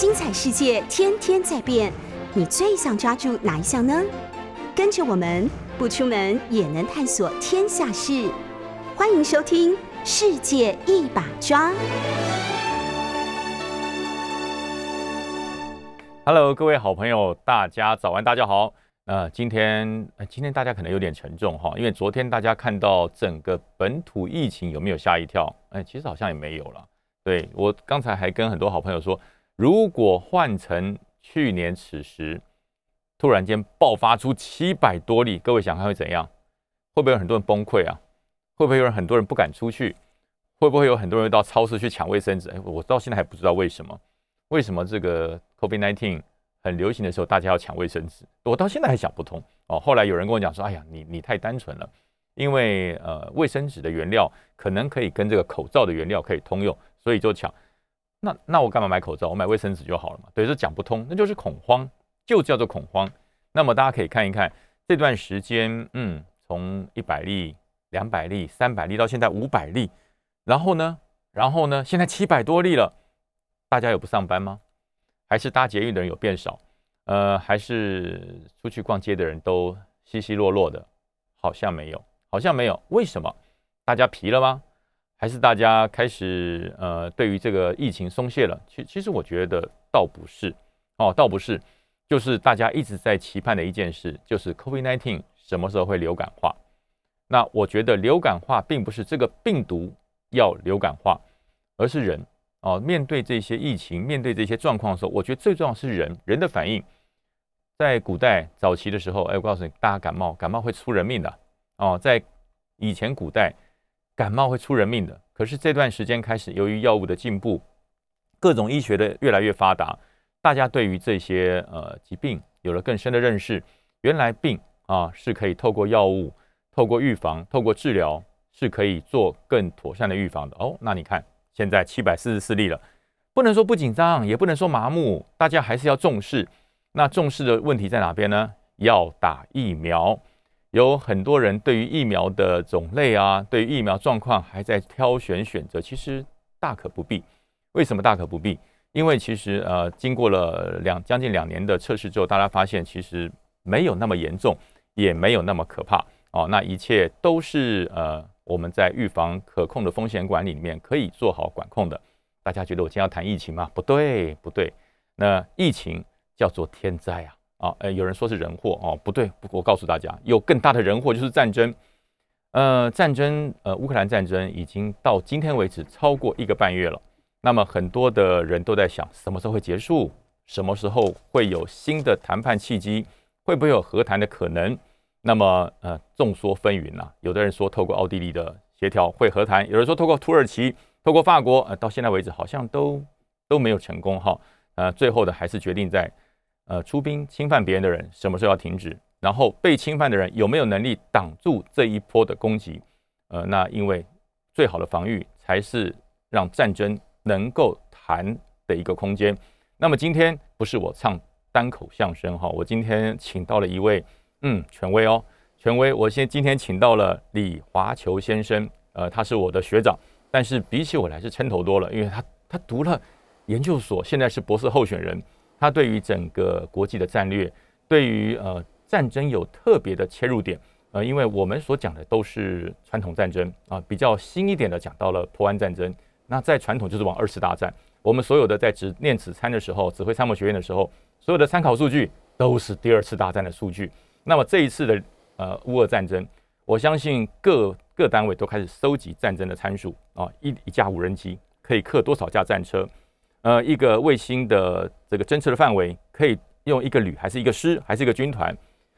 精彩世界天天在变，你最想抓住哪一项呢？跟着我们不出门也能探索天下事，欢迎收听《世界一把抓》。Hello，各位好朋友，大家早安，大家好。呃，今天今天大家可能有点沉重哈，因为昨天大家看到整个本土疫情有没有吓一跳？哎，其实好像也没有了。对我刚才还跟很多好朋友说，如果换成去年此时，突然间爆发出七百多例，各位想看会怎样？会不会有很多人崩溃啊？会不会有很多人不敢出去？会不会有很多人到超市去抢卫生纸？哎，我到现在还不知道为什么。为什么这个 COVID-19 很流行的时候，大家要抢卫生纸？我到现在还想不通哦。后来有人跟我讲说：“哎呀，你你太单纯了，因为呃卫生纸的原料可能可以跟这个口罩的原料可以通用，所以就抢。那那我干嘛买口罩？我买卫生纸就好了嘛。对，这讲不通，那就是恐慌，就叫做恐慌。那么大家可以看一看这段时间，嗯，从一百例、两百例、三百例到现在五百例，然后呢，然后呢，现在七百多例了。大家有不上班吗？还是搭捷运的人有变少？呃，还是出去逛街的人都稀稀落落的？好像没有，好像没有。为什么？大家疲了吗？还是大家开始呃，对于这个疫情松懈了？其其实我觉得倒不是哦，倒不是，就是大家一直在期盼的一件事，就是 COVID-19 什么时候会流感化？那我觉得流感化并不是这个病毒要流感化，而是人。哦，面对这些疫情，面对这些状况的时候，我觉得最重要是人人的反应。在古代早期的时候，哎，我告诉你，大家感冒，感冒会出人命的。哦，在以前古代，感冒会出人命的。可是这段时间开始，由于药物的进步，各种医学的越来越发达，大家对于这些呃疾病有了更深的认识。原来病啊是可以透过药物、透过预防、透过治疗，是可以做更妥善的预防的。哦，那你看。现在七百四十四例了，不能说不紧张，也不能说麻木，大家还是要重视。那重视的问题在哪边呢？要打疫苗，有很多人对于疫苗的种类啊，对于疫苗状况还在挑选选择，其实大可不必。为什么大可不必？因为其实呃，经过了两将近两年的测试之后，大家发现其实没有那么严重，也没有那么可怕哦。那一切都是呃。我们在预防可控的风险管理里面可以做好管控的。大家觉得我今天要谈疫情吗？不对，不对。那疫情叫做天灾啊！啊，呃，有人说是人祸哦，不对。我告诉大家，有更大的人祸就是战争。呃，战争，呃，乌克兰战争已经到今天为止超过一个半月了。那么很多的人都在想，什么时候会结束？什么时候会有新的谈判契机？会不会有和谈的可能？那么，呃，众说纷纭呐。有的人说透过奥地利的协调会和谈，有人说透过土耳其、透过法国，呃，到现在为止好像都都没有成功哈。呃，最后的还是决定在，呃，出兵侵犯别人的人什么时候要停止，然后被侵犯的人有没有能力挡住这一波的攻击？呃，那因为最好的防御才是让战争能够谈的一个空间。那么今天不是我唱单口相声哈，我今天请到了一位。嗯，权威哦，权威。我先今天请到了李华球先生，呃，他是我的学长，但是比起我来是撑头多了，因为他他读了研究所，现在是博士候选人，他对于整个国际的战略，对于呃战争有特别的切入点，呃，因为我们所讲的都是传统战争啊，比较新一点的讲到了破湾战争，那在传统就是往二次大战，我们所有的在指念此参的时候，指挥参谋学院的时候，所有的参考数据都是第二次大战的数据。那么这一次的呃乌俄战争，我相信各各单位都开始收集战争的参数啊，一一架无人机可以克多少架战车，呃，一个卫星的这个侦测的范围可以用一个旅还是一个师还是一个军团？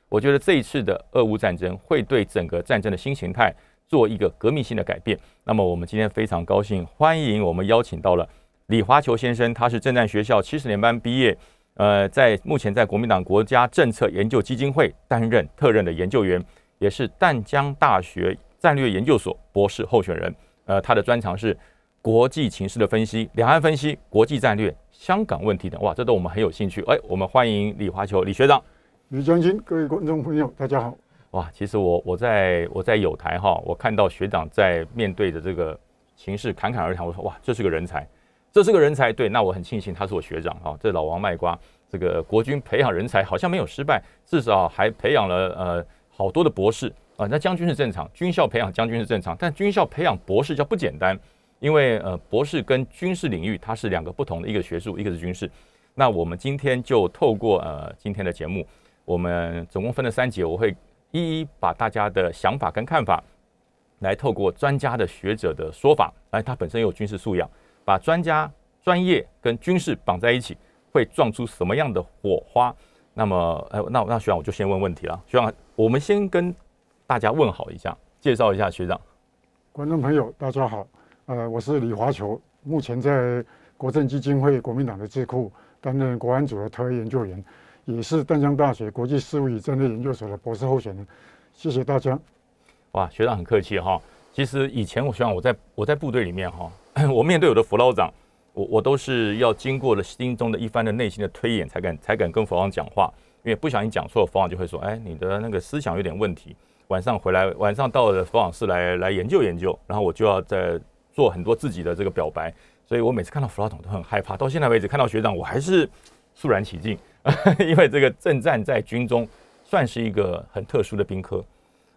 我觉得这一次的俄乌战争会对整个战争的新形态做一个革命性的改变。那么我们今天非常高兴，欢迎我们邀请到了李华球先生，他是政战学校七十年班毕业。呃，在目前在国民党国家政策研究基金会担任特任的研究员，也是淡江大学战略研究所博士候选人。呃，他的专长是国际情势的分析、两岸分析、国际战略、香港问题等。哇，这都我们很有兴趣。哎，我们欢迎李华球李学长。李将军，各位观众朋友，大家好。哇，其实我我在我在有台哈，我看到学长在面对着这个情势侃侃而谈，我说哇，这是个人才。这是个人才，对，那我很庆幸他是我学长哈。这老王卖瓜，这个国军培养人才好像没有失败，至少还培养了呃好多的博士啊。那将军是正常，军校培养将军是正常，但军校培养博士叫不简单，因为呃博士跟军事领域它是两个不同的一个学术，一个是军事。那我们今天就透过呃今天的节目，我们总共分了三节，我会一一把大家的想法跟看法，来透过专家的学者的说法，来他本身有军事素养，把专家专业跟军事绑在一起，会撞出什么样的火花？那么，哎，那那学长我就先问问题了。学长，我们先跟大家问好一下，介绍一下学长。观众朋友，大家好，呃，我是李华球，目前在国政基金会国民党的智库担任国安组的特约研究员，也是淡江大学国际事务与战略研究所的博士候选人。谢谢大家。哇，学长很客气哈。其实以前我希望我在我在部队里面哈，我面对我的辅导长，我我都是要经过了心中的一番的内心的推演，才敢才敢跟辅导长讲话。因为不小心讲错，辅导长就会说：“哎，你的那个思想有点问题。”晚上回来，晚上到了辅导室来来研究研究，然后我就要在做很多自己的这个表白。所以我每次看到辅导长都很害怕。到现在为止，看到学长我还是肃然起敬，因为这个正战在军中算是一个很特殊的兵科。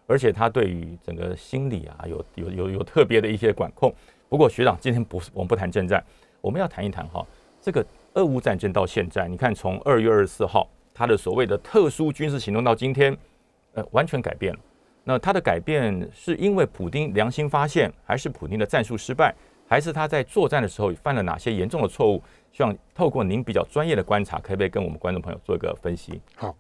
而且他对于整个心理啊，有有有有特别的一些管控。不过学长今天不是我们不谈正战，我们要谈一谈哈，这个俄乌战争到现在，你看从二月二十四号他的所谓的特殊军事行动到今天，呃，完全改变了。那他的改变是因为普丁良心发现，还是普丁的战术失败，还是他在作战的时候犯了哪些严重的错误？希望透过您比较专业的观察，可不可以跟我们观众朋友做一个分析？好，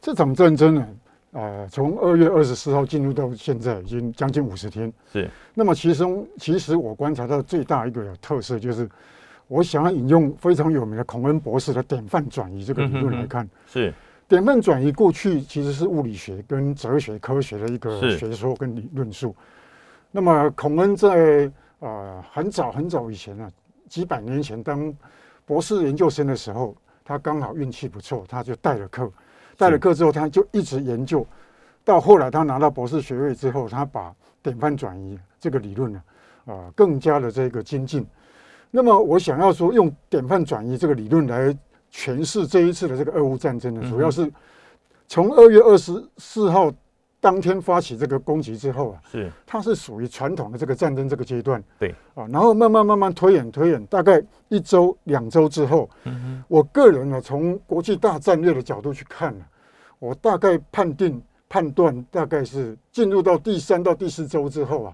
这场战争呢？呃，从二月二十四号进入到现在，已经将近五十天。是。那么其中，其实我观察到最大一个特色，就是我想要引用非常有名的孔恩博士的典范转移这个理论来看。是。典范转移过去其实是物理学跟哲学科学的一个学说跟理论述。那么孔恩在啊很早很早以前啊，几百年前当博士研究生的时候，他刚好运气不错，他就带了课。带了课之后，他就一直研究，到后来他拿到博士学位之后，他把典范转移这个理论呢，啊，更加的这个精进。那么我想要说，用典范转移这个理论来诠释这一次的这个俄乌战争呢，主要是从二月二十四号当天发起这个攻击之后啊，是。它是属于传统的这个战争这个阶段，对。啊，然后慢慢慢慢推演推演，大概一周两周之后，嗯我个人呢从国际大战略的角度去看呢。我大概判定判断，大概是进入到第三到第四周之后啊，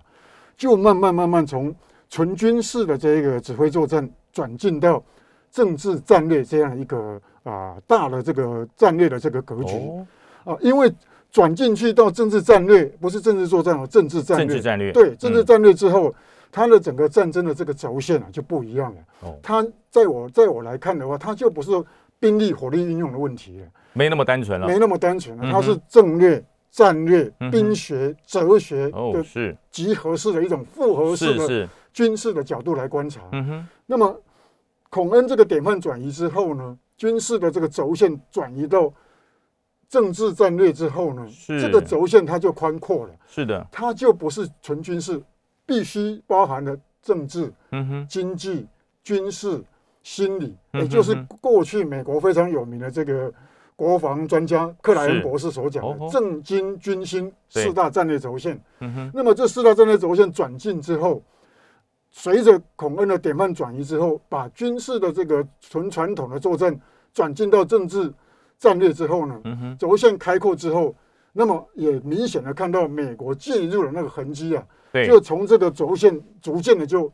就慢慢慢慢从纯军事的这个指挥作战转进到政治战略这样一个啊大的这个战略的这个格局。啊，因为转进去到政治战略不是政治作战哦，政治战略，政治战略。对政治战略之后，它的整个战争的这个轴线啊就不一样了。哦，它在我在我来看的话，它就不是兵力火力运用的问题了。没那么单纯了，没那么单纯了，它是战略、战略、兵学、哲学的集合式的一种复合式的军事的角度来观察。嗯哼，那么孔恩这个典范转移之后呢，军事的这个轴线转移到政治战略之后呢，这个轴线它就宽阔了。是的，它就不是纯军事，必须包含了政治、嗯哼、经济、军事、心理，也就是过去美国非常有名的这个。国防专家克莱恩博士所讲的政经军心四大战略轴线，那么这四大战略轴线转进之后，随着孔恩的典范转移之后，把军事的这个纯传统的作战转进到政治战略之后呢，轴线开阔之后，那么也明显的看到美国介入的那个痕迹啊，就从这个轴线逐渐的就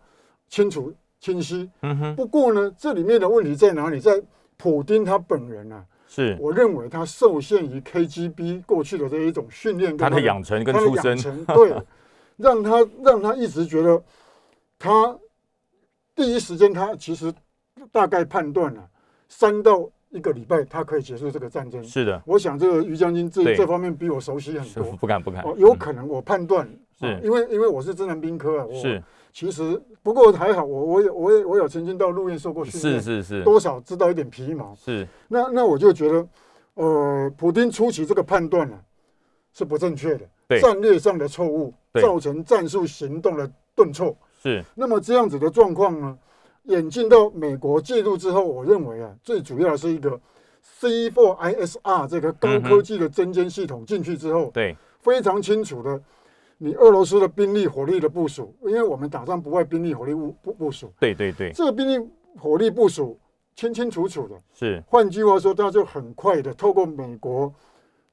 清楚清晰。不过呢，这里面的问题在哪里？在普丁他本人啊。是，我认为他受限于 KGB 过去的这一种训练，他的养成跟出身，对，让他让他一直觉得，他第一时间他其实大概判断了三到一个礼拜，他可以结束这个战争。是的，我想这个于将军这这方面比我熟悉很多。不敢不敢，有可能我判断是因为因为我是真人兵科啊，是。其实不过还好，我我有我有我有曾经到陆院受过训练，是是是，多少知道一点皮毛。是，那那我就觉得，呃，普京初期这个判断呢是不正确的，战略上的错误造成战术行动的顿挫。是，那么这样子的状况呢，演进到美国介入之后，我认为啊，最主要的是一个 C4ISR 这个高科技的侦监系统进去之后，对，非常清楚的，你俄罗斯的兵力火力的部署，因为我们打仗不外兵力火力部部部署，对对对，这个兵力火力部署清清楚楚的。是，换句话说，他就很快的透过美国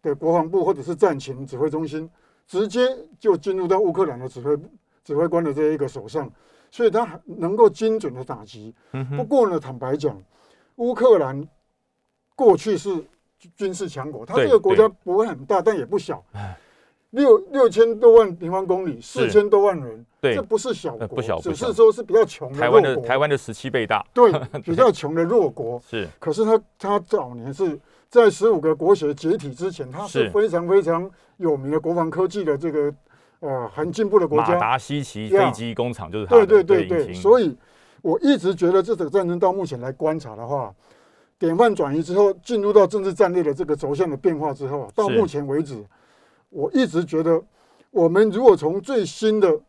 的国防部或者是战情指挥中心，直接就进入到乌克兰的指挥指挥官的这一个手上，所以他能够精准的打击。不过呢，坦白讲，乌克兰过去是军事强国，它这个国家不会很大，但也不小，六六千多万平方公里，四千多万人，这不是小国，不小，只是说是比较穷的台湾的台湾的十七倍大，对，比较穷的弱国。是。可是他他早年是在十五个国协解体之前，他是。非常非常有名的国防科技的这个。呃，很进步的国家，马达西奇飞机工厂就是对对对对，所以我一直觉得这场战争到目前来观察的话，典范转移之后，进入到政治战略的这个轴向的变化之后，到目前为止，我一直觉得，我们如果从最新的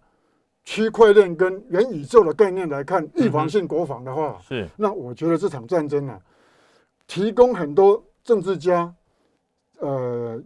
区块链跟元宇宙的概念来看预防性国防的话，是，那我觉得这场战争呢，提供很多政治家、呃，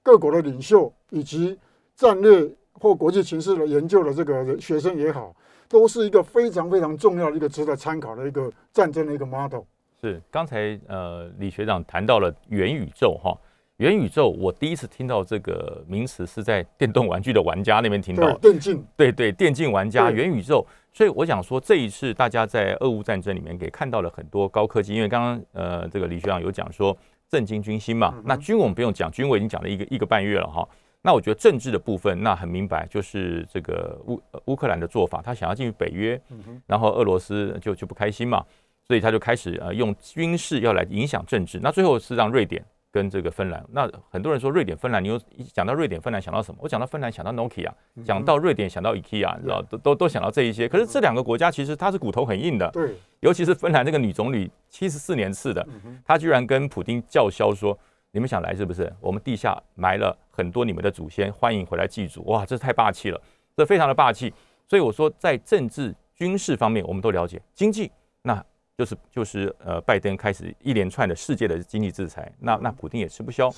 各国的领袖以及。战略或国际形势的研究的这个学生也好，都是一个非常非常重要的一个值得参考的一个战争的一个 model。是刚才呃李学长谈到了元宇宙哈，元宇宙我第一次听到这个名词是在电动玩具的玩家那边听到，电竞对对电竞玩家元宇宙，所以我想说这一次大家在俄乌战争里面给看到了很多高科技，因为刚刚呃这个李学长有讲说震惊军心嘛，那军我们不用讲，军我已经讲了一个一个半月了哈。那我觉得政治的部分，那很明白，就是这个乌乌克兰的做法，他想要进入北约，然后俄罗斯就就不开心嘛，所以他就开始呃用军事要来影响政治。那最后是让瑞典跟这个芬兰。那很多人说瑞典、芬兰，你又讲到瑞典、芬兰想到什么？我讲到芬兰想到 Nokia，讲到瑞典想到 IKEA，你知道都都都想到这一些。可是这两个国家其实它是骨头很硬的，对，尤其是芬兰这个女总理七十四年次的，她居然跟普京叫嚣说。你们想来是不是？我们地下埋了很多你们的祖先，欢迎回来祭祖。哇，这太霸气了，这非常的霸气。所以我说，在政治、军事方面，我们都了解。经济，那就是就是呃，拜登开始一连串的世界的经济制裁，那那普京也吃不消。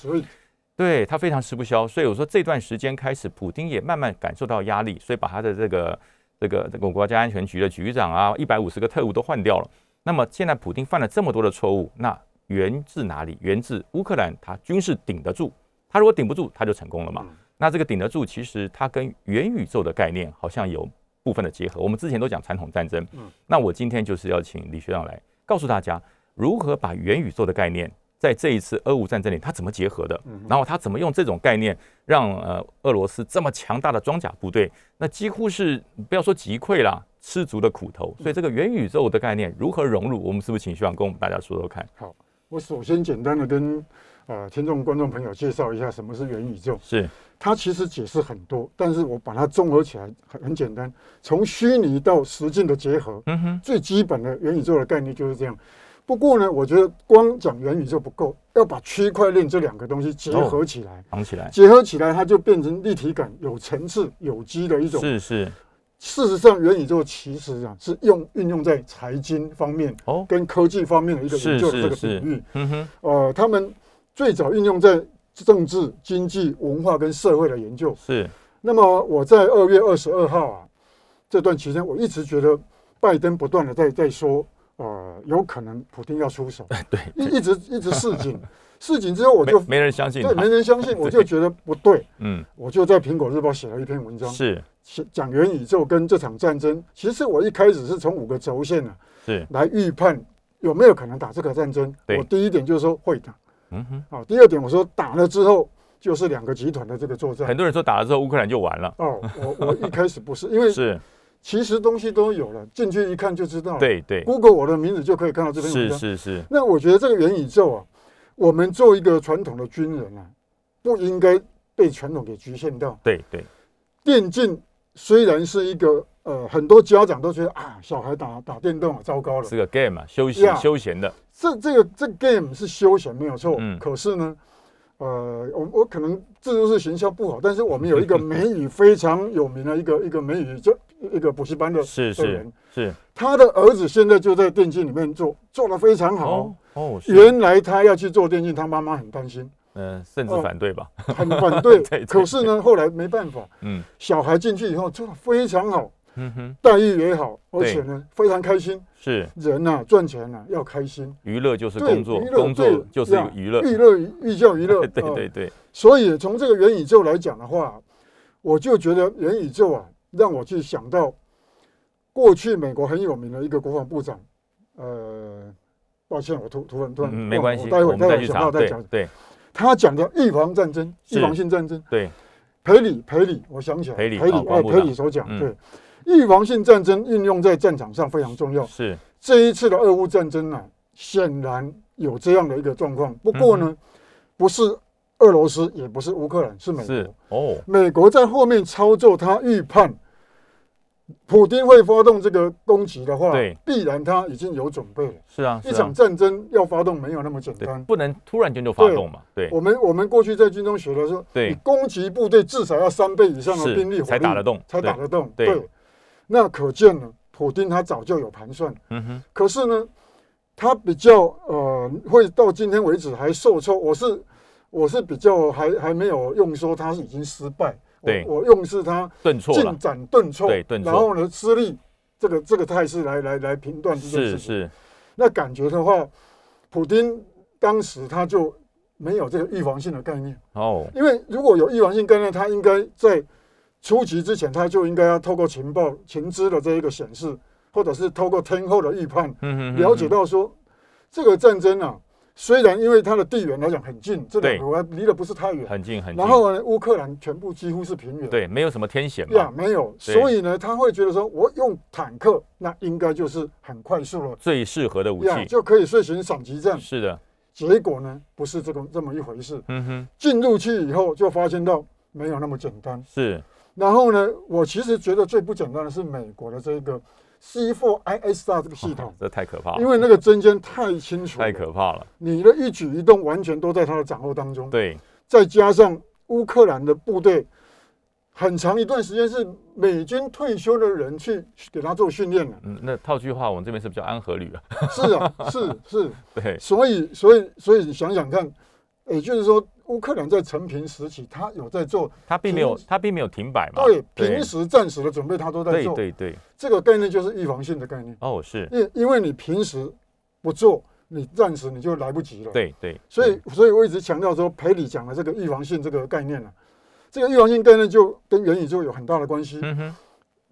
对他非常吃不消。所以我说，这段时间开始，普京也慢慢感受到压力，所以把他的这个这个这个国家安全局的局长啊，一百五十个特务都换掉了。那么现在普京犯了这么多的错误，那。源自哪里？源自乌克兰，它军事顶得住。它如果顶不住，它就成功了嘛。那这个顶得住，其实它跟元宇宙的概念好像有部分的结合。我们之前都讲传统战争，那我今天就是要请李学长来告诉大家，如何把元宇宙的概念在这一次俄乌战争里，它怎么结合的？然后它怎么用这种概念，让呃俄罗斯这么强大的装甲部队，那几乎是不要说击溃了，吃足的苦头。所以这个元宇宙的概念如何融入？我们是不是请学长跟我们大家说说看？好。我首先简单的跟呃听众、观众朋友介绍一下什么是元宇宙。是它其实解释很多，但是我把它综合起来很很简单，从虚拟到实境的结合。嗯哼，最基本的元宇宙的概念就是这样。不过呢，我觉得光讲元宇宙不够，要把区块链这两个东西结合起来，绑起来，结合起来，它就变成立体感、有层次、有机的一种。是是。事实上，元宇宙其实啊是用运用在财经方面哦，跟科技方面的一个研究的这个领域。嗯哼，呃，他们最早运用在政治、经济、文化跟社会的研究。是。那么我在二月二十二号啊这段期间，我一直觉得拜登不断的在在说，呃，有可能普京要出手。对，一一直一直示警，示警之后我就没人相信，对，没人相信，我就觉得不对。嗯，我就在苹果日报写了一篇文章。是。讲元宇宙跟这场战争，其实我一开始是从五个轴线呢，是来预判有没有可能打这个战争。我第一点就是说会打，嗯哼，好。第二点我说打了之后就是两个集团的这个作战。很多人说打了之后乌克兰就完了。哦，我我一开始不是，因为 是其实东西都有了，进去一看就知道。对对，Google 我的名字就可以看到这篇文章。是是是。那我觉得这个元宇宙啊，我们做一个传统的军人啊，不应该被传统给局限掉。对对，电竞。虽然是一个呃，很多家长都觉得啊，小孩打打电动啊，糟糕了，是个 game 啊，休闲休闲的。这这个这 game 是休闲没有错，嗯。可是呢，呃，我我可能自助式行销不好，但是我们有一个 美语非常有名的一个一个美语，就一个补习班的是是是，他的儿子现在就在电竞里面做，做的非常好。哦，原来他要去做电竞，他妈妈很担心，嗯，甚至反对吧，很反 对。可是呢，后来没办法，嗯，小孩进去以后做的非常好，嗯哼，待遇也好，而且呢非常开心。是人呐，赚钱呐要开心，娱乐就是工作，工作就是娱乐，娱乐寓教于乐。对对对。所以从这个元宇宙来讲的话，我就觉得元宇宙啊，让我去想到过去美国很有名的一个国防部长，呃。抱歉，我突突然突然没关系，待会待会想到再讲。对，他讲的预防战争、预防性战争。对，赔礼赔礼，我想起来，赔礼裴礼哎，赔礼所讲，对，预防性战争运用在战场上非常重要。是这一次的俄乌战争呢，显然有这样的一个状况。不过呢，不是俄罗斯，也不是乌克兰，是美国。哦，美国在后面操作，他预判。普京会发动这个攻击的话，对，必然他已经有准备了。是啊，一场战争要发动没有那么简单，不能突然间就发动嘛。对，我们我们过去在军中学的时候，对，攻击部队至少要三倍以上的兵力才打得动，才打得动。对，那可见呢，普京他早就有盘算。嗯哼。可是呢，他比较呃，会到今天为止还受挫。我是我是比较还还没有用说他是已经失败。对，我用是他顿挫进展顿挫，对，顿挫，然后呢失利，这个这个态势来来来评断这件事情。是是，那感觉的话，普京当时他就没有这个预防性的概念哦，因为如果有预防性概念，他应该在初级之前，他就应该要透过情报、情资的这一个显示，或者是透过天后的预判，了解到说这个战争啊。虽然因为它的地缘来讲很近，这两个国家离得不是太远，很近很近。然后呢，乌克兰全部几乎是平原，对，没有什么天险嘛。呀，没有。所以呢，他会觉得说，我用坦克，那应该就是很快速了，最适合的武器，就可以遂行闪击战。是的。结果呢，不是这个这么一回事。嗯哼。进入去以后，就发现到没有那么简单。是。然后呢，我其实觉得最不简单的是美国的这个。C4ISR 这个系统，这太可怕了，因为那个针尖太清楚，太可怕了。你的一举一动完全都在他的掌握当中。对，再加上乌克兰的部队，很长一段时间是美军退休的人去给他做训练的。嗯，那套句话，我们这边是比较安和旅啊。是啊，是是，对。所以，所以，所以你想想看，也就是说。乌克兰在成平时期，他有在做，他并没有，他并没有停摆嘛。对，平时战时的准备，他都在做。对对对，这个概念就是预防性的概念。哦，是。因因为你平时不做，你战时你就来不及了。对对。所以，所以我一直强调说，裴里讲的这个预防性这个概念呢，这个预防性概念就跟元宇宙有很大的关系。嗯哼。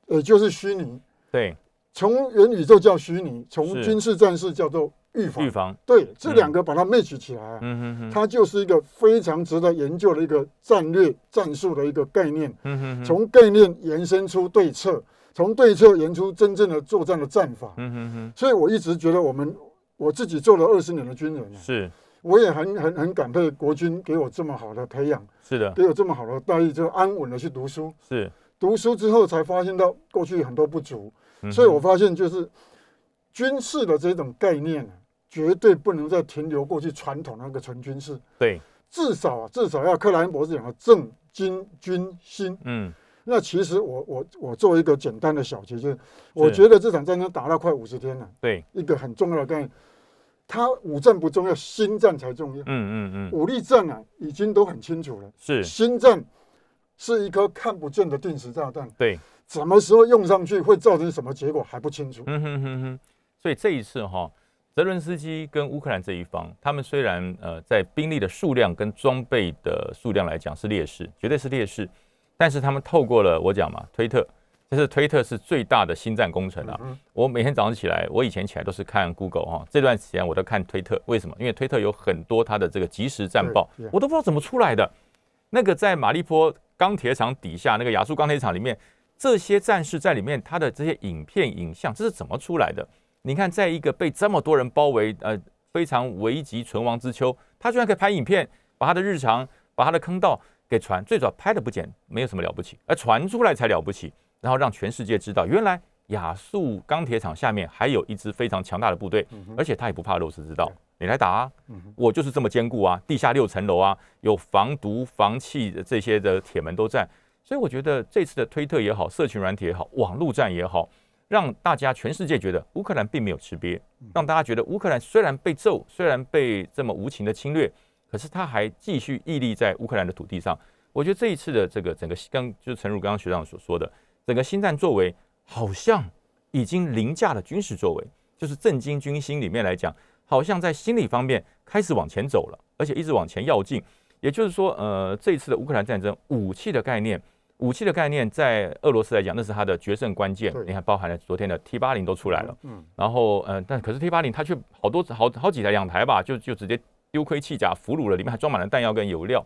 呃，就是虚拟。对。从元宇宙叫虚拟，从军事战士叫做。预防，预防，对，这两个把它 match 起来啊，嗯它就是一个非常值得研究的一个战略战术的一个概念，嗯从概念延伸出对策，从对策延出真正的作战的战法，嗯哼哼，所以我一直觉得我们我自己做了二十年的军人，是，我也很很很感佩国军给我这么好的培养，是的，给我这么好的待遇，就安稳的去读书，是，读书之后才发现到过去很多不足，所以我发现就是军事的这种概念绝对不能再停留过去传统那个纯军事，对，至少啊，至少要克莱恩博士讲的正经军心。嗯，那其实我我我做一个简单的小结，就是我觉得这场战争打了快五十天了。对，一个很重要的概念，它武战不重要，心战才重要。嗯嗯嗯，武力战啊，已经都很清楚了。是，心战是一颗看不见的定时炸弹。对，什么时候用上去会造成什么结果还不清楚。嗯哼哼哼，所以这一次哈。泽伦斯基跟乌克兰这一方，他们虽然呃在兵力的数量跟装备的数量来讲是劣势，绝对是劣势，但是他们透过了我讲嘛，推特，这是推特是最大的星战工程啊。我每天早上起来，我以前起来都是看 Google 哈，这段时间我都看推特，为什么？因为推特有很多它的这个即时战报，我都不知道怎么出来的。那个在马利坡钢铁厂底下那个亚速钢铁厂里面，这些战士在里面，他的这些影片影像，这是怎么出来的？你看，在一个被这么多人包围，呃，非常危急存亡之秋，他居然可以拍影片，把他的日常，把他的坑道给传，最主要拍的不简，没有什么了不起，而传出来才了不起，然后让全世界知道，原来亚速钢铁厂下面还有一支非常强大的部队，而且他也不怕肉食之道，你来打啊，我就是这么坚固啊，地下六层楼啊，有防毒防气的这些的铁门都在，所以我觉得这次的推特也好，社群软体也好，网络战也好，让大家全世界觉得乌克兰并没有吃瘪，让大家觉得乌克兰虽然被揍，虽然被这么无情的侵略，可是他还继续屹立在乌克兰的土地上。我觉得这一次的这个整个刚就是陈如刚刚学长所说的，整个新战作为好像已经凌驾了军事作为，就是震惊军心里面来讲，好像在心理方面开始往前走了，而且一直往前要进。也就是说，呃，这一次的乌克兰战争武器的概念。武器的概念在俄罗斯来讲，那是它的决胜关键。你看，包含了昨天的 T 八零都出来了。嗯。然后，呃，但可是 T 八零它却好多好好几台两台吧，就就直接丢盔弃甲俘虏了，里面还装满了弹药跟油料。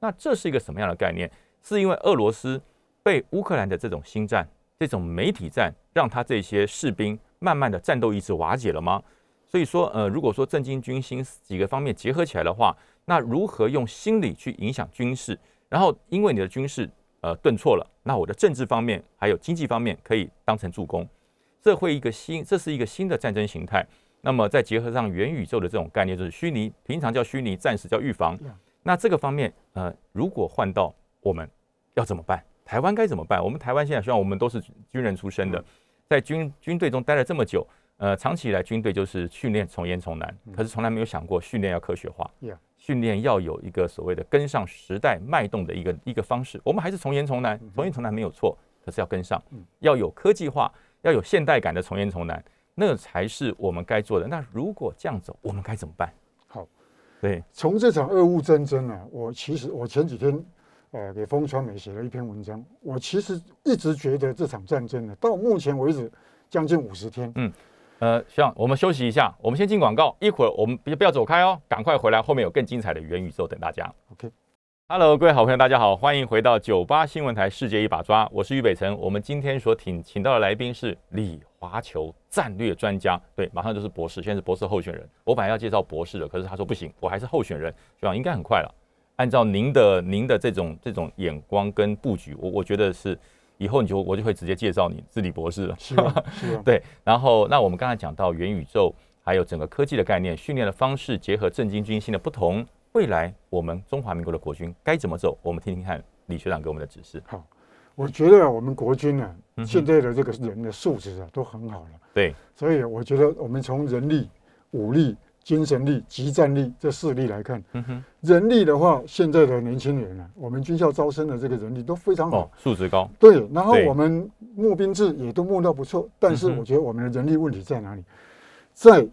那这是一个什么样的概念？是因为俄罗斯被乌克兰的这种新战、这种媒体战，让他这些士兵慢慢的战斗意志瓦解了吗？所以说，呃，如果说震惊军心几个方面结合起来的话，那如何用心理去影响军事？然后，因为你的军事。呃，顿挫了，那我的政治方面还有经济方面可以当成助攻，这会一个新，这是一个新的战争形态。那么再结合上元宇宙的这种概念，就是虚拟，平常叫虚拟，暂时叫预防。那这个方面，呃，如果换到我们要怎么办？台湾该怎么办？我们台湾现在虽然我们都是军人出身的，在军军队中待了这么久，呃，长期以来军队就是训练从严从难，可是从来没有想过训练要科学化。训练要有一个所谓的跟上时代脉动的一个一个方式，我们还是从严从难，从严从难没有错，可是要跟上，要有科技化，要有现代感的从严从难，那才是我们该做的。那如果这样走，我们该怎么办？好，对，从这场俄乌战争啊，我其实我前几天呃给风传媒写了一篇文章，我其实一直觉得这场战争呢，到目前为止将近五十天，嗯。呃，希望我们休息一下，我们先进广告，一会儿我们不不要走开哦，赶快回来，后面有更精彩的元宇宙等大家。OK，Hello，各位好朋友，大家好，欢迎回到九八新闻台世界一把抓，我是俞北辰。我们今天所请请到的来宾是李华球战略专家，对，马上就是博士，现在是博士候选人。我本来要介绍博士的，可是他说不行，我还是候选人，希望应该很快了。按照您的您的这种这种眼光跟布局，我我觉得是。以后你就我就会直接介绍你是李博士了，是吧？对。然后，那我们刚才讲到元宇宙，还有整个科技的概念、训练的方式，结合震惊军心的不同，未来我们中华民国的国军该怎么走？我们听听看李学长给我们的指示。好，我觉得我们国军呢，现在的这个人的素质啊，都很好了。对。所以我觉得我们从人力、武力。精神力、集战力这四力来看，人力的话，现在的年轻人啊，我们军校招生的这个人力都非常好，素质高。对，然后我们募兵制也都募到不错，但是我觉得我们的人力问题在哪里？在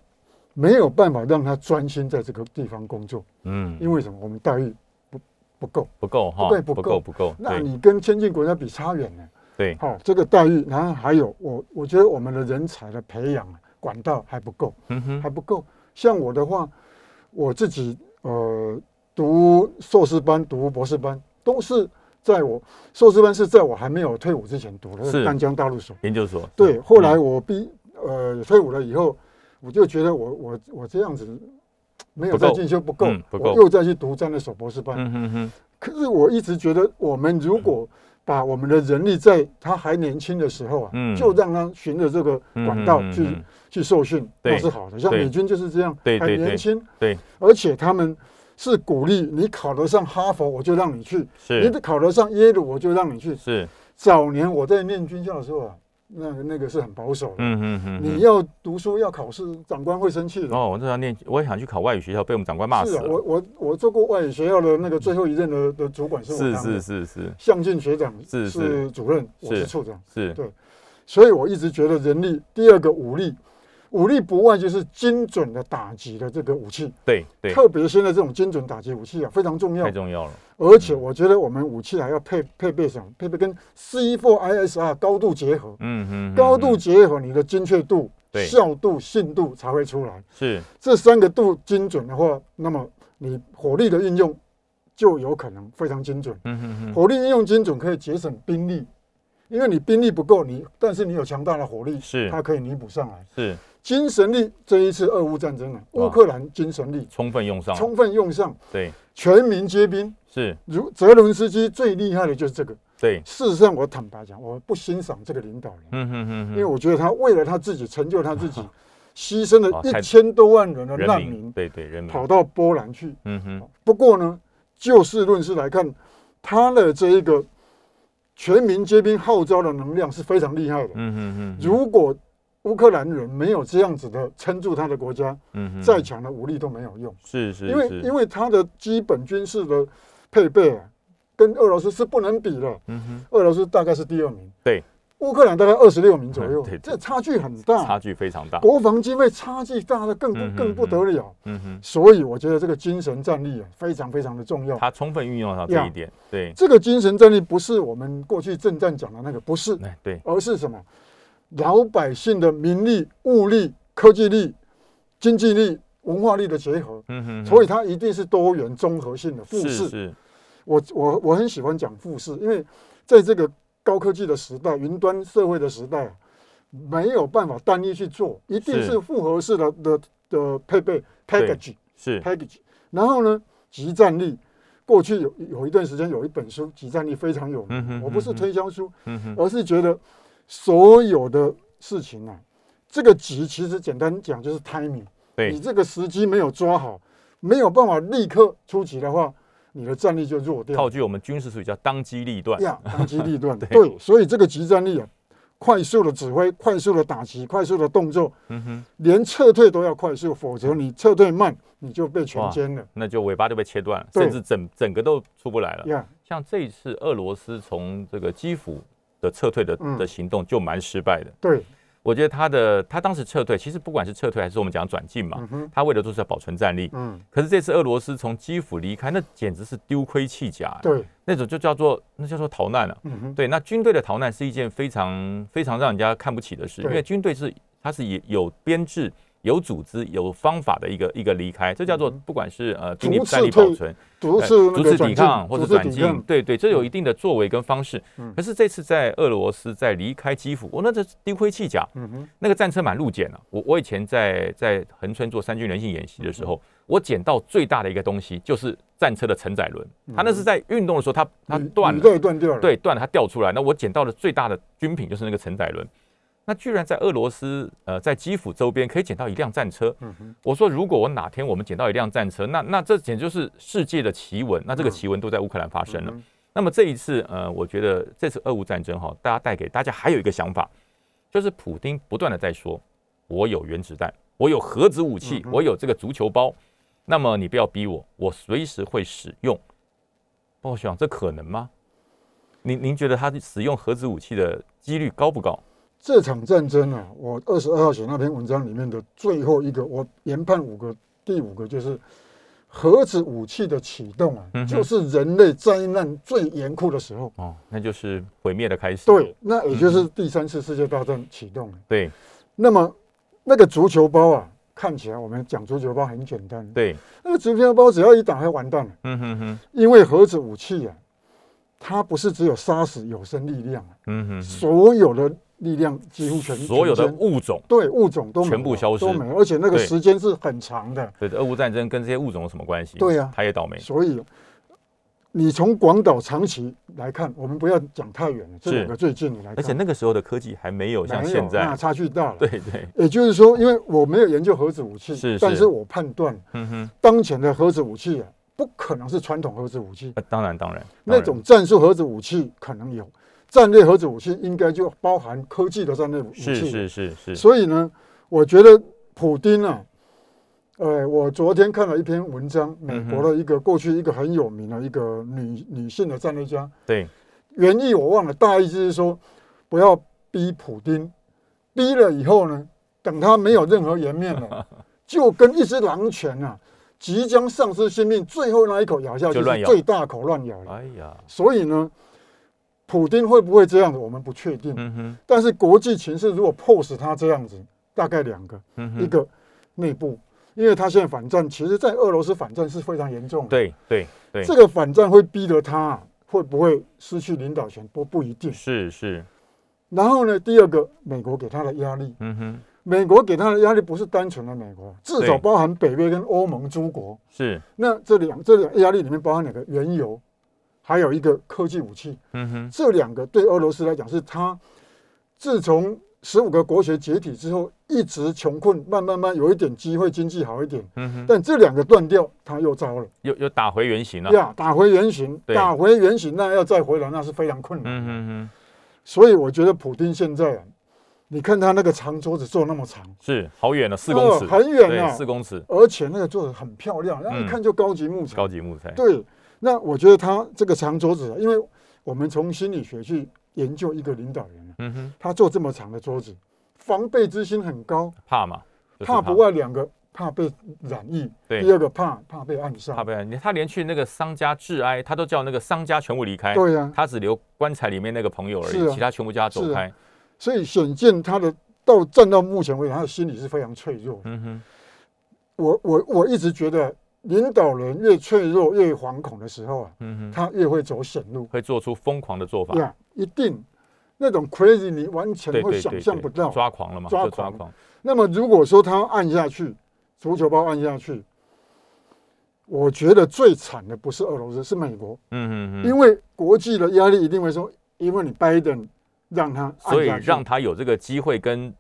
没有办法让他专心在这个地方工作。嗯，因为什么？我们待遇不不够，不够哈，对，不够不够。那你跟先进国家比差远了。对，好，这个待遇，然后还有我，我觉得我们的人才的培养管道还不够，还不够。像我的话，我自己呃读硕士班、读博士班，都是在我硕士班是在我还没有退伍之前读的，是丹江大陆所研究所。对，后来我毕呃退伍了以后，我就觉得我我我这样子没有再进修不够，我又再去读战略所博士班。嗯哼哼。可是我一直觉得，我们如果把我们的人力在他还年轻的时候啊，就让他循着这个管道去去受训，那是好的。像美军就是这样，还年轻，对，而且他们是鼓励你考得上哈佛，我就让你去；你考得上耶鲁，我就让你去。是早年我在念军校的时候啊。那那个是很保守的，嗯嗯嗯，你要读书要考试，长官会生气的。哦，我正要念，我也想去考外语学校，被我们长官骂死了。我我我做过外语学校的那个最后一任的的主管是我是是是是，向进学长是是主任，我是处长，是对，所以我一直觉得人力第二个武力。武力不外就是精准的打击的这个武器，对对，特别现在这种精准打击武器啊非常重要，太重要了。而且我觉得我们武器还要配配备什么？配备跟 C4ISR 高度结合，嗯嗯，高度结合，你的精确度、效度、信度才会出来。是这三个度精准的话，那么你火力的运用就有可能非常精准。嗯嗯嗯，火力运用精准可以节省兵力，因为你兵力不够，你但是你有强大的火力，是它可以弥补上来。是。精神力这一次俄乌战争啊，乌克兰精神力充分用上，充分用上，对，全民皆兵是。如泽伦斯基最厉害的就是这个，对。事实上，我坦白讲，我不欣赏这个领导人，嗯哼哼，因为我觉得他为了他自己成就他自己，牺牲了一千多万人的难民，对对，人民跑到波兰去，嗯哼。不过呢，就事论事来看，他的这一个全民皆兵号召的能量是非常厉害的。嗯哼哼。如果乌克兰人没有这样子的撑住他的国家，嗯再强的武力都没有用。是是。因为因为他的基本军事的配备啊，跟俄罗斯是不能比的。嗯哼。俄罗斯大概是第二名。对。乌克兰大概二十六名左右，这差距很大，差距非常大，国防经费差距大的更不更不得了。嗯哼，所以我觉得这个精神战力啊，非常非常的重要。他充分运用到这一点，对这个精神战力不是我们过去正战讲的那个，不是，对，而是什么？老百姓的民力、物力、科技力、经济力、文化力的结合。嗯哼，所以它一定是多元综合性的复式。我我我很喜欢讲复式，因为在这个。高科技的时代，云端社会的时代，没有办法单一去做，一定是复合式的的的配备 package 是 package。然后呢，集战力，过去有有一段时间有一本书，集战力非常有名。我不是推销书，而是觉得所有的事情啊，这个急其实简单讲就是 timing。你这个时机没有抓好，没有办法立刻出击的话。你的战力就弱掉。套句我们军事术语叫当机立断。呀，当机立断。对，所以这个集战力啊，快速的指挥，快速的打击，快速的动作，嗯哼，连撤退都要快速，否则你撤退慢，你就被全歼了。那就尾巴就被切断了，甚至整整个都出不来了。呀，像这一次俄罗斯从这个基辅的撤退的的行动就蛮失败的。对。我觉得他的他当时撤退，其实不管是撤退还是我们讲转进嘛，他为了都是要保存战力。嗯，可是这次俄罗斯从基辅离开，那简直是丢盔弃甲。对，那种就叫做那叫做逃难了。嗯哼，对，那军队的逃难是一件非常非常让人家看不起的事，因为军队是它是也有编制。有组织、有方法的一个一个离开，这叫做不管是呃兵力战力保存、逐次逐次抵抗或者转进，对对，这有一定的作为跟方式。可是这次在俄罗斯在离开基辅，我那这丢盔弃甲，那个战车满路捡了。我我以前在在横村做三军人性演习的时候，我捡到最大的一个东西就是战车的承载轮，它那是在运动的时候它它断了，断掉了，对，断了它掉出来。那我捡到的最大的军品就是那个承载轮。那居然在俄罗斯，呃，在基辅周边可以捡到一辆战车。我说，如果我哪天我们捡到一辆战车，那那这简直就是世界的奇闻。那这个奇闻都在乌克兰发生了。那么这一次，呃，我觉得这次俄乌战争哈，大家带给大家还有一个想法，就是普丁不断的在说，我有原子弹，我有核子武器，我有这个足球包。那么你不要逼我，我随时会使用。我想这可能吗？您您觉得他使用核子武器的几率高不高？这场战争啊，我二十二号写那篇文章里面的最后一个，我研判五个，第五个就是核子武器的启动啊，就是人类灾难最严酷的时候哦，那就是毁灭的开始。对，那也就是第三次世界大战启动了。对，那么那个足球包啊，看起来我们讲足球包很简单。对，那个足球包只要一打开完蛋了。嗯哼哼，因为核子武器啊，它不是只有杀死有生力量啊，嗯哼，所有的。力量几乎全所有的物种对物种都全部消失，都没，而且那个时间是很长的。对，俄乌战争跟这些物种有什么关系？对呀，他也倒霉。所以你从广岛长崎来看，我们不要讲太远了，这两个最近的来看，而且那个时候的科技还没有像现在，那差距大了。对对，也就是说，因为我没有研究核子武器，是，但是我判断，嗯哼，当前的核子武器啊，不可能是传统核子武器。当然当然，那种战术核子武器可能有。战略核子武器应该就包含科技的战略武器。是是是是。所以呢，我觉得普丁啊，呃，我昨天看了一篇文章，美国的一个过去一个很有名的一个女女性的战略家。对。原意我忘了，大意就是说，不要逼普丁，逼了以后呢，等他没有任何颜面了，就跟一只狼犬啊，即将丧失性命，最后那一口咬下去，最大口乱咬。哎呀。所以呢。普京会不会这样子？我们不确定。但是国际情势如果迫使他这样子，大概两个，一个内部，因为他现在反战，其实在俄罗斯反战是非常严重的。对对对。这个反战会逼得他会不会失去领导权，都不一定。是是。然后呢，第二个，美国给他的压力。嗯哼。美国给他的压力不是单纯的美国，至少包含北约跟欧盟诸国。是。那这两这两压力里面包含两个原油。还有一个科技武器，嗯哼，这两个对俄罗斯来讲是他自从十五个国学解体之后，一直穷困，慢慢慢有一点机会，经济好一点。嗯哼。但这两个断掉，他又糟了，又又打回原形了。呀，打回原形，打回原形，那要再回来，那是非常困难。嗯哼哼。所以我觉得普丁现在啊，你看他那个长桌子坐那么长，是好远了，四公尺，很远啊，四公尺，而且那个做的很漂亮，然后一看就高级木材，高级木材。对，那我觉得他这个长桌子，因为我们从心理学去研究一个领导人，嗯哼，他做这么长的桌子。防备之心很高，怕嘛？怕不外两个，怕被染疫。对，第二个怕怕被暗杀。怕被暗，他连去那个商家致哀，他都叫那个商家全部离开。对呀，他只留棺材里面那个朋友而已，其他全部叫他走开。所以显见他的到站到目前为止，他的心理是非常脆弱。嗯哼，我我我一直觉得，领导人越脆弱越惶恐的时候啊，嗯哼，他越会走险路，会做出疯狂的做法。呀，一定。那种 crazy 你完全会想象不到，抓狂了嘛？抓狂。那么如果说他按下去，足球包按下去，我觉得最惨的不是俄罗斯，是美国。嗯嗯嗯。因为国际的压力一定会说，因为你拜登让他，所以让他有这个机会跟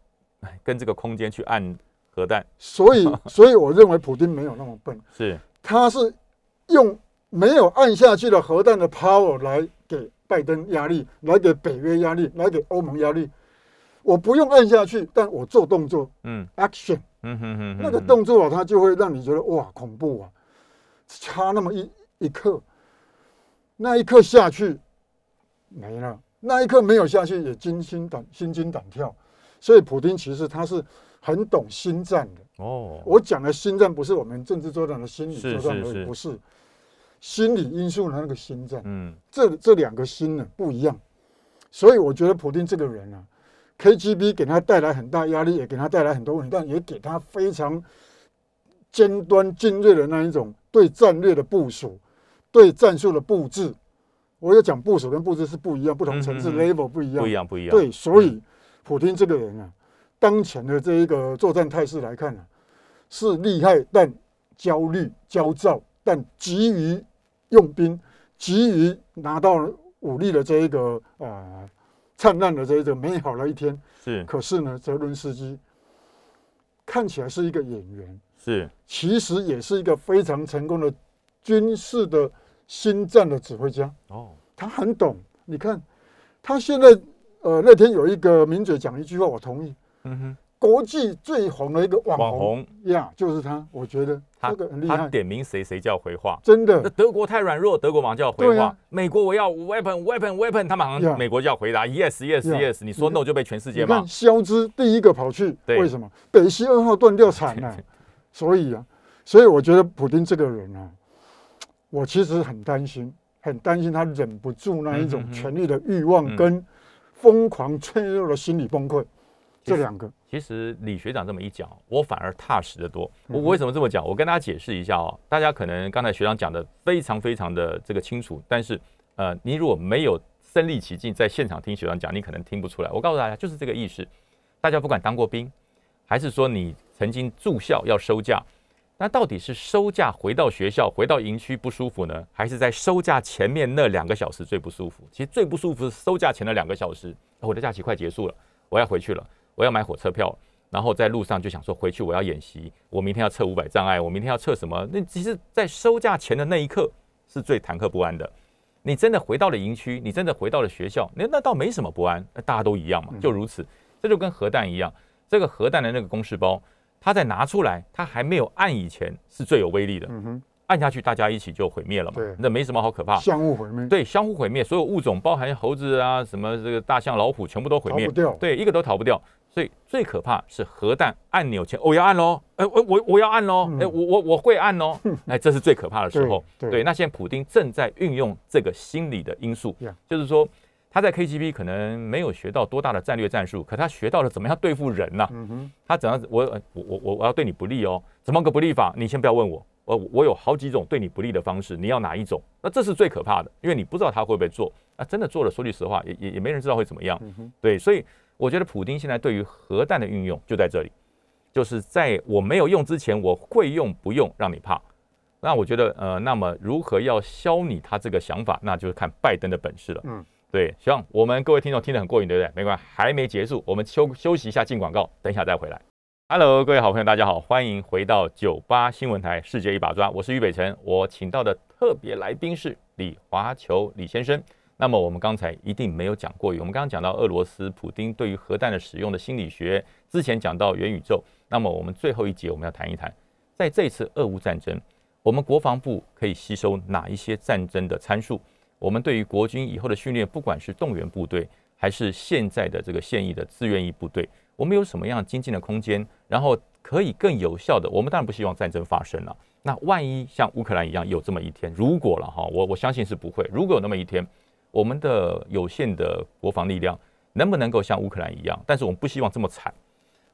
跟这个空间去按核弹。所以，所以我认为普京没有那么笨，是他是用没有按下去的核弹的 power 来给。拜登压力来给北约压力，来给欧盟压力。我不用按下去，但我做动作，嗯，action，嗯哼哼，那个动作啊，它就会让你觉得哇，恐怖啊！差那么一一刻，那一刻下去没了，那一刻没有下去也惊心胆心惊胆跳。所以普京其实他是很懂心战的哦。我讲的心战不是我们政治作战的心理作战而已，不是。心理因素的那个心战，嗯，这这两个心呢不一样，所以我觉得普京这个人啊，KGB 给他带来很大压力，也给他带来很多问题，但也给他非常尖端精锐的那一种对战略的部署，对战术的布置。我要讲部署跟布置是不一样，不同层次 level 不一样，不一样不一样。对，所以普京这个人啊，当前的这一个作战态势来看呢，是厉害，但焦虑焦躁，但急于。用兵，急于拿到武力的这一个呃灿烂的这一个美好的一天。是，可是呢，泽伦斯基看起来是一个演员，是，其实也是一个非常成功的军事的新战的指挥家。哦，他很懂。你看，他现在呃那天有一个名嘴讲一句话，我同意。嗯哼。国际最红的一个网红呀，就是他。我觉得他很厉害。他点名谁，谁叫回话。真的，那德国太软弱，德国马上就要回话。美国我要 weapon weapon weapon，他马上美国就要回答 yes yes yes。你说 no 就被全世界骂。肖兹第一个跑去，为什么？北溪二号断掉惨了。所以啊，所以我觉得普京这个人啊，我其实很担心，很担心他忍不住那一种权力的欲望跟疯狂脆弱的心理崩溃。这两个，其实李学长这么一讲，我反而踏实的多。我为什么这么讲？我跟大家解释一下哦。大家可能刚才学长讲的非常非常的这个清楚，但是呃，你如果没有身临其境在现场听学长讲，你可能听不出来。我告诉大家，就是这个意思。大家不管当过兵，还是说你曾经住校要收假，那到底是收假回到学校、回到营区不舒服呢，还是在收假前面那两个小时最不舒服？其实最不舒服是收假前的两个小时。我的假期快结束了，我要回去了。我要买火车票，然后在路上就想说回去我要演习，我明天要测五百障碍，我明天要测什么？那其实，在收假前的那一刻是最忐忑不安的。你真的回到了营区，你真的回到了学校，那那倒没什么不安，大家都一样嘛，就如此。这就跟核弹一样，这个核弹的那个公式包，它在拿出来，它还没有按以前是最有威力的。嗯哼。按下去，大家一起就毁灭了嘛？对，那没什么好可怕。相互毁灭。对，相互毁灭，所有物种，包含猴子啊，什么这个大象、老虎，全部都毁灭。对，一个都逃不掉。所以最可怕是核弹按钮前，我要按喽，哎，我我我要按喽，哎，我我我会按喽，哎，这是最可怕的时候。对，那现在普丁正在运用这个心理的因素，就是说他在 KGB 可能没有学到多大的战略战术，可他学到了怎么样对付人呐。他怎样？我我我我我要对你不利哦，怎么个不利法？你先不要问我。我我有好几种对你不利的方式，你要哪一种？那这是最可怕的，因为你不知道他会不会做。那真的做了，说句实话，也也也没人知道会怎么样。对，所以我觉得普丁现在对于核弹的运用就在这里，就是在我没有用之前，我会用不用让你怕。那我觉得，呃，那么如何要消你他这个想法，那就是看拜登的本事了。嗯，对，希望我们各位听众听得很过瘾，对不对？没关系，还没结束，我们休休息一下，进广告，等一下再回来。Hello，各位好朋友，大家好，欢迎回到九八新闻台《世界一把抓》，我是于北辰，我请到的特别来宾是李华球李先生。那么我们刚才一定没有讲过，我们刚刚讲到俄罗斯普丁对于核弹的使用的心理学，之前讲到元宇宙。那么我们最后一节我们要谈一谈，在这次俄乌战争，我们国防部可以吸收哪一些战争的参数？我们对于国军以后的训练，不管是动员部队，还是现在的这个现役的自愿役部队，我们有什么样精进的空间？然后可以更有效的，我们当然不希望战争发生了。那万一像乌克兰一样有这么一天，如果了哈，我我相信是不会。如果有那么一天。我们的有限的国防力量能不能够像乌克兰一样？但是我们不希望这么惨，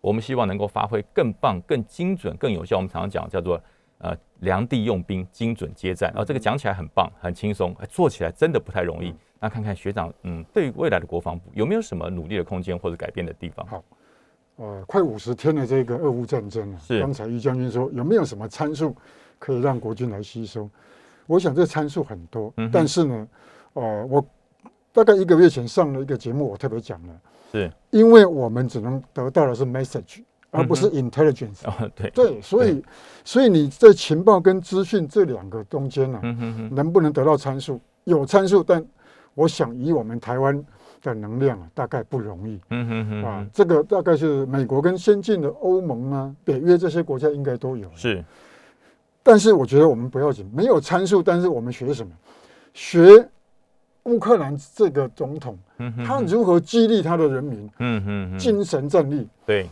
我们希望能够发挥更棒、更精准、更有效。我们常常讲叫做呃良地用兵、精准接战。然后这个讲起来很棒、很轻松，做起来真的不太容易。那看看学长，嗯，对于未来的国防部有没有什么努力的空间或者改变的地方？好，呃，快五十天的这个俄乌战争啊，是刚才于将军说有没有什么参数可以让国军来吸收？我想这参数很多，但是呢。哦，我大概一个月前上了一个节目，我特别讲了，是因为我们只能得到的是 message，而不是 intelligence。哦，对对，所以所以你在情报跟资讯这两个中间呢，能不能得到参数？有参数，但我想以我们台湾的能量啊，大概不容易。嗯哼哼啊，这个大概是美国跟先进的欧盟啊、北约这些国家应该都有。是，但是我觉得我们不要紧，没有参数，但是我们学什么？学。乌克兰这个总统，他如何激励他的人民？嗯嗯，精神战力。对，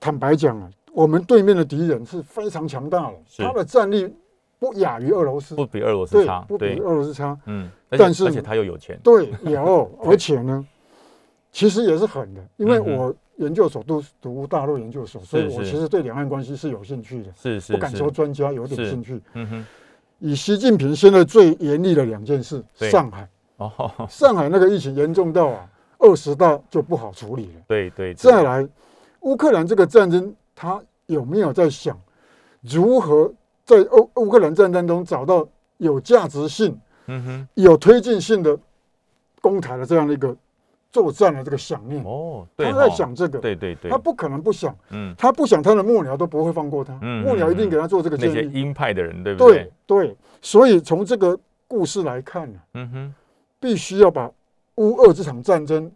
坦白讲啊，我们对面的敌人是非常强大的，他的战力不亚于俄罗斯，不比俄罗斯差，不比俄罗斯差。嗯，但是而且他又有钱。对，有，而且呢，其实也是狠的，因为我研究所都读大陆研究所，所以我其实对两岸关系是有兴趣的，是是，不敢说专家，有点兴趣。嗯哼，以习近平现在最严厉的两件事，上海。哦，上海那个疫情严重到啊，二十大就不好处理了。对对，再来，乌克兰这个战争，他有没有在想如何在欧乌克兰战争中找到有价值性、嗯哼，有推进性的攻台的这样的一个作战的这个想念？哦，他在想这个，对对对，他不可能不想，嗯，他不想他的幕僚都不会放过他，嗯，幕僚一定给他做这个建议。那些鹰派的人，对不对？对对，所以从这个故事来看呢，嗯哼。必须要把乌俄这场战争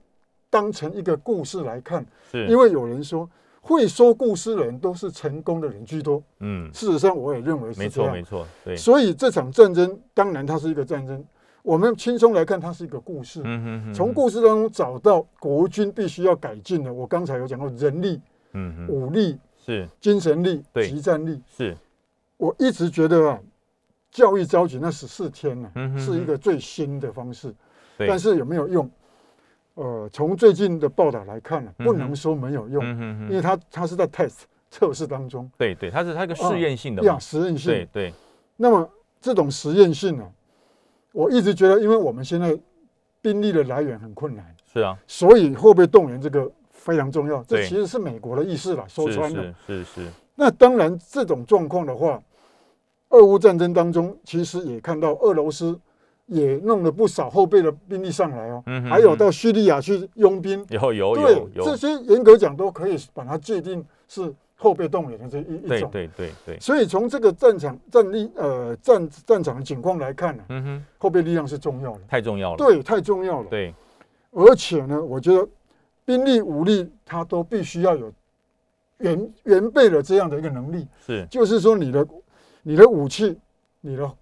当成一个故事来看，是因为有人说会说故事的人都是成功的人居多。嗯，事实上我也认为是没错，没错。对，所以这场战争当然它是一个战争，我们轻松来看它是一个故事。嗯从故事当中找到国军必须要改进的。我刚才有讲过人力、嗯武力是精神力、集战力是。我一直觉得啊。教育召集那十四天呢，是一个最新的方式，但是有没有用？呃，从最近的报道来看呢，不能说没有用，因为它它是在 test 测试当中。对对，它是它一个试验性的呀，实验性。对对。那么这种实验性呢，我一直觉得，因为我们现在兵力的来源很困难，是啊，所以会不会动员这个非常重要。这其实是美国的意思了，说穿了。是是是。那当然，这种状况的话。俄乌战争当中，其实也看到俄罗斯也弄了不少后备的兵力上来哦，还有到叙利亚去佣兵，有有对这些严格讲都可以把它界定是后备动员的这一一种，对对对。所以从这个战场战力呃战战场的情况来看呢，嗯哼，后备力量是重要的，太重要了，对，太重要了，对。而且呢，我觉得兵力武力它都必须要有原原备的这样的一个能力，是，就是说你的。你的武器，你的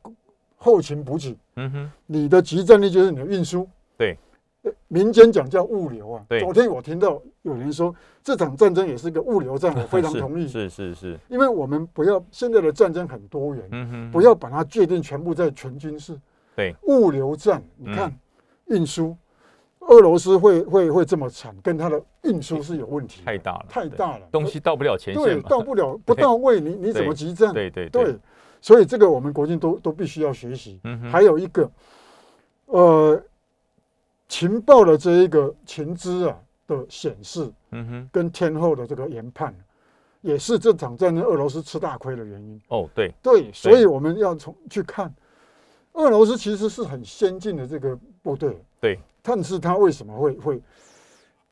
后勤补给，嗯哼，你的集战力就是你的运输，对，民间讲叫物流啊。对，昨天我听到有人说这场战争也是一个物流战，我非常 同意。是是是，因为我们不要现在的战争很多元，嗯哼，不要把它界定全部在全军事。对，物流战，你看运输。俄罗斯会会会这么惨，跟它的运输是有问题，太大了，太大了，东西到不了前线，对，到不了，不到位，你你怎么集战？对对。对，所以这个我们国军都都必须要学习。还有一个，呃，情报的这一个情资啊的显示，嗯哼，跟天后的这个研判，也是这场战争俄罗斯吃大亏的原因。哦，对。对，所以我们要从去看俄罗斯其实是很先进的这个部队，对，但是他为什么会会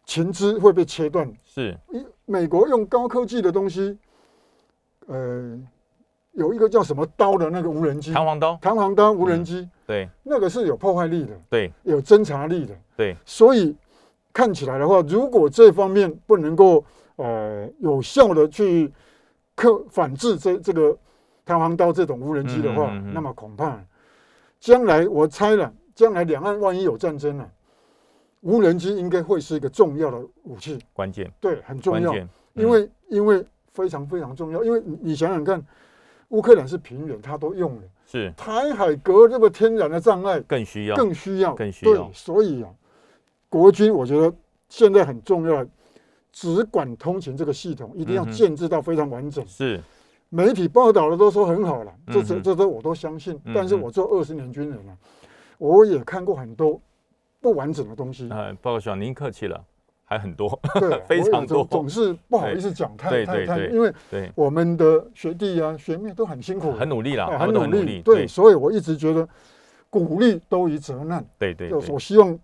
情资会被切断？是，美国用高科技的东西，呃，有一个叫什么刀的那个无人机，弹簧刀，弹簧刀无人机，对，那个是有破坏力的，对，有侦查力的，对，所以看起来的话，如果这方面不能够呃有效的去克反制这这个弹簧刀这种无人机的话，嗯嗯嗯嗯。那么恐怕将来我猜了，将来两岸万一有战争了、无人机应该会是一个重要的武器，关键，对，很重要，因为因为非常非常重要，因为你你想想看，乌克兰是平原，它都用了，是。台海隔这个天然的障碍更需要，更需要，更需要。对，所以啊，国军我觉得现在很重要，只管通勤这个系统一定要建制到非常完整。是。媒体报道的都说很好了，这这这都我都相信。嗯但是我做二十年军人了，我也看过很多不完整的东西。哎，报告长您客气了，还很多，对，非常多。总总是不好意思讲太太太，因为对，我们的学弟啊学妹都很辛苦，很努力啦，很很努力，对，所以我一直觉得鼓励多于责难。对对对。就我希望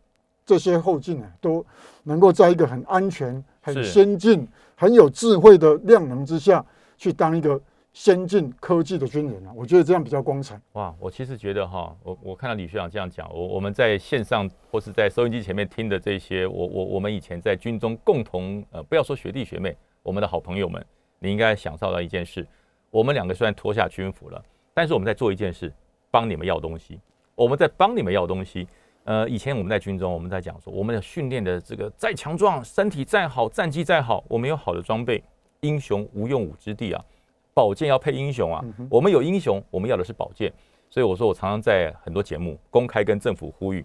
这些后进啊，都能够在一个很安全、很先进、很有智慧的量能之下去当一个先进科技的军人啊，我觉得这样比较光彩。哇，我其实觉得哈，我我看到李学长这样讲，我我们在线上或是在收音机前面听的这些，我我我们以前在军中共同呃，不要说学弟学妹，我们的好朋友们，你应该享受到一件事，我们两个虽然脱下军服了，但是我们在做一件事，帮你们要东西，我们在帮你们要东西。呃，以前我们在军中，我们在讲说，我们的训练的这个再强壮，身体再好，战绩再好，我们有好的装备，英雄无用武之地啊。宝剑要配英雄啊！我们有英雄，我们要的是宝剑。所以我说，我常常在很多节目公开跟政府呼吁，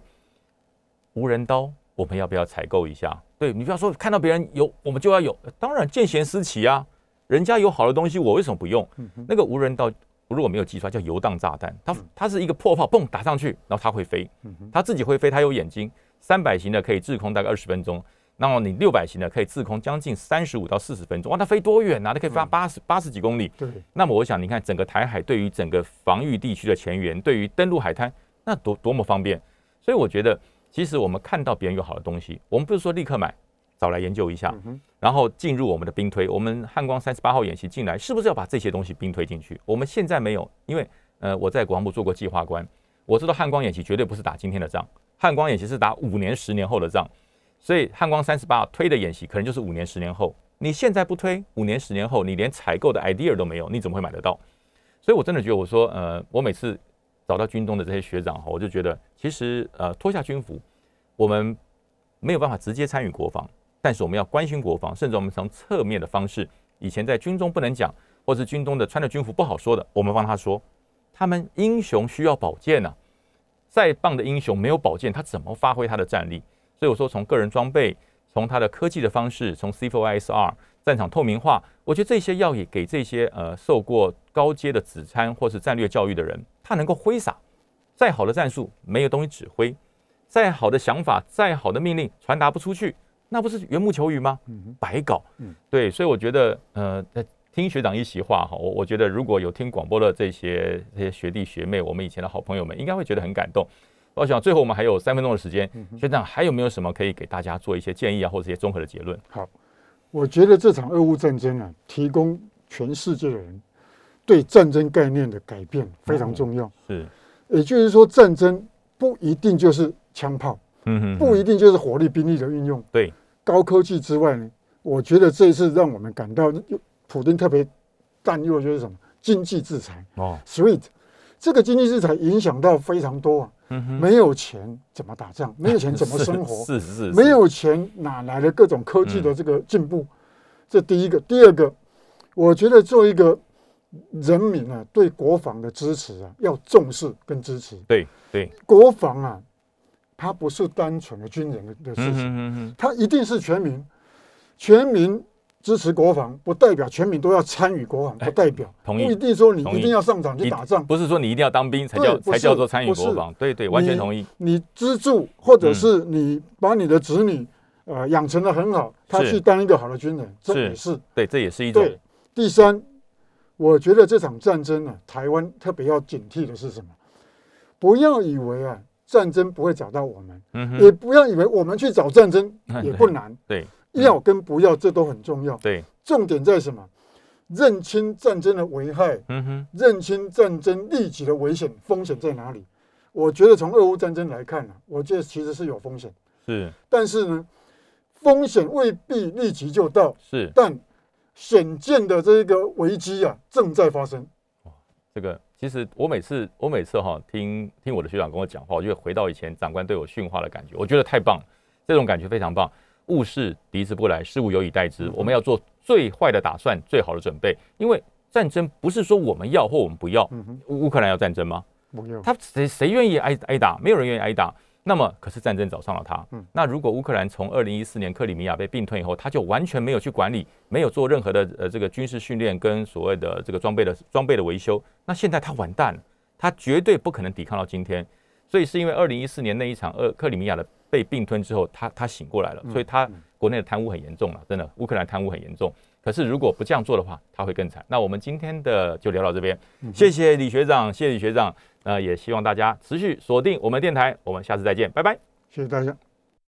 无人刀我们要不要采购一下？对你不要说看到别人有，我们就要有。当然见贤思齐啊，人家有好的东西，我为什么不用？那个无人刀如果没有记出来，叫游荡炸弹，它它是一个破炮，嘣打上去，然后它会飞，它自己会飞，它有眼睛。三百型的可以滞空大概二十分钟，那么你六百型的可以滞空将近三十五到四十分钟，哇，它飞多远啊？它可以飞八十八十几公里。对，那么我想，你看整个台海对于整个防御地区的前沿，对于登陆海滩，那多多么方便。所以我觉得，其实我们看到别人有好的东西，我们不是说立刻买，找来研究一下，然后进入我们的兵推。我们汉光三十八号演习进来，是不是要把这些东西兵推进去？我们现在没有，因为呃，我在国防部做过计划官，我知道汉光演习绝对不是打今天的仗，汉光演习是打五年、十年后的仗。所以汉光三十八推的演习可能就是五年、十年后。你现在不推，五年、十年后，你连采购的 idea 都没有，你怎么会买得到？所以我真的觉得，我说，呃，我每次找到军中的这些学长哈，我就觉得，其实呃，脱下军服，我们没有办法直接参与国防，但是我们要关心国防，甚至我们从侧面的方式，以前在军中不能讲，或是军中的穿着军服不好说的，我们帮他说，他们英雄需要宝剑呐、再棒的英雄没有宝剑，他怎么发挥他的战力？所以我说，从个人装备，从他的科技的方式，从 C4ISR 战场透明化，我觉得这些要也给这些呃受过高阶的子参或是战略教育的人，他能够挥洒。再好的战术没有东西指挥，再好的想法，再好的命令传达不出去，那不是缘木求鱼吗？白搞。对，所以我觉得呃，听学长一席话哈，我我觉得如果有听广播的这些这些学弟学妹，我们以前的好朋友们，应该会觉得很感动。我想最后我们还有三分钟的时间，学长还有没有什么可以给大家做一些建议啊，或者一些综合的结论？好，我觉得这场俄乌战争啊，提供全世界的人对战争概念的改变非常重要。是，也就是说，战争不一定就是枪炮，嗯哼不一定就是火力兵力的运用。对，高科技之外呢，我觉得这一次让我们感到，普京特别担忧的就是什么？经济制裁哦，，SWIFT，这个经济制裁影响到非常多啊。嗯，没有钱怎么打仗？没有钱怎么生活？是是是，没有钱哪来的各种科技的这个进步？这第一个，第二个，我觉得做一个人民啊，对国防的支持啊，要重视跟支持。对对，国防啊，它不是单纯的军人的的事嗯情，它一定是全民，全民支持国防，不代表全民都要参与国防，不代表。同意不一定说你一定要上场去打仗，不是说你一定要当兵才叫才叫做参与国防，对对，完全同意。你资助或者是你把你的子女呃养成的很好，他去当一个好的军人，这也是。对，这也是一种。对。第三，我觉得这场战争呢、台湾特别要警惕的是什么？不要以为啊战争不会找到我们，嗯也不要以为我们去找战争 也不难。对，要跟不要这都很重要。对，重点在什么？认清战争的危害，嗯哼，认清战争立即的危险风险在哪里？我觉得从俄乌战争来看呢，我觉得其实是有风险，是，但是呢，风险未必立即就到，是，但显见的这个危机啊正在发生。这个其实我每次我每次哈听听我的学长跟我讲话，我就会回到以前长官对我训话的感觉，我觉得太棒了，这种感觉非常棒。物事敌之不来，事物有以待之。我们要做最坏的打算，最好的准备。因为战争不是说我们要或我们不要。乌克兰要战争吗？不要。他谁谁愿意挨挨打？没有人愿意挨打。那么，可是战争找上了他。那如果乌克兰从二零一四年克里米亚被并吞以后，他就完全没有去管理，没有做任何的呃这个军事训练跟所谓的这个装备的装备的维修，那现在他完蛋了，他绝对不可能抵抗到今天。所以是因为二零一四年那一场二克里米亚的。被并吞之后，他他醒过来了，所以他国内的贪污很严重了，真的，乌克兰贪污很严重。可是如果不这样做的话，他会更惨。那我们今天的就聊到这边，谢谢李学长，谢谢李学长。那也希望大家持续锁定我们电台，我们下次再见，拜拜，谢谢大家。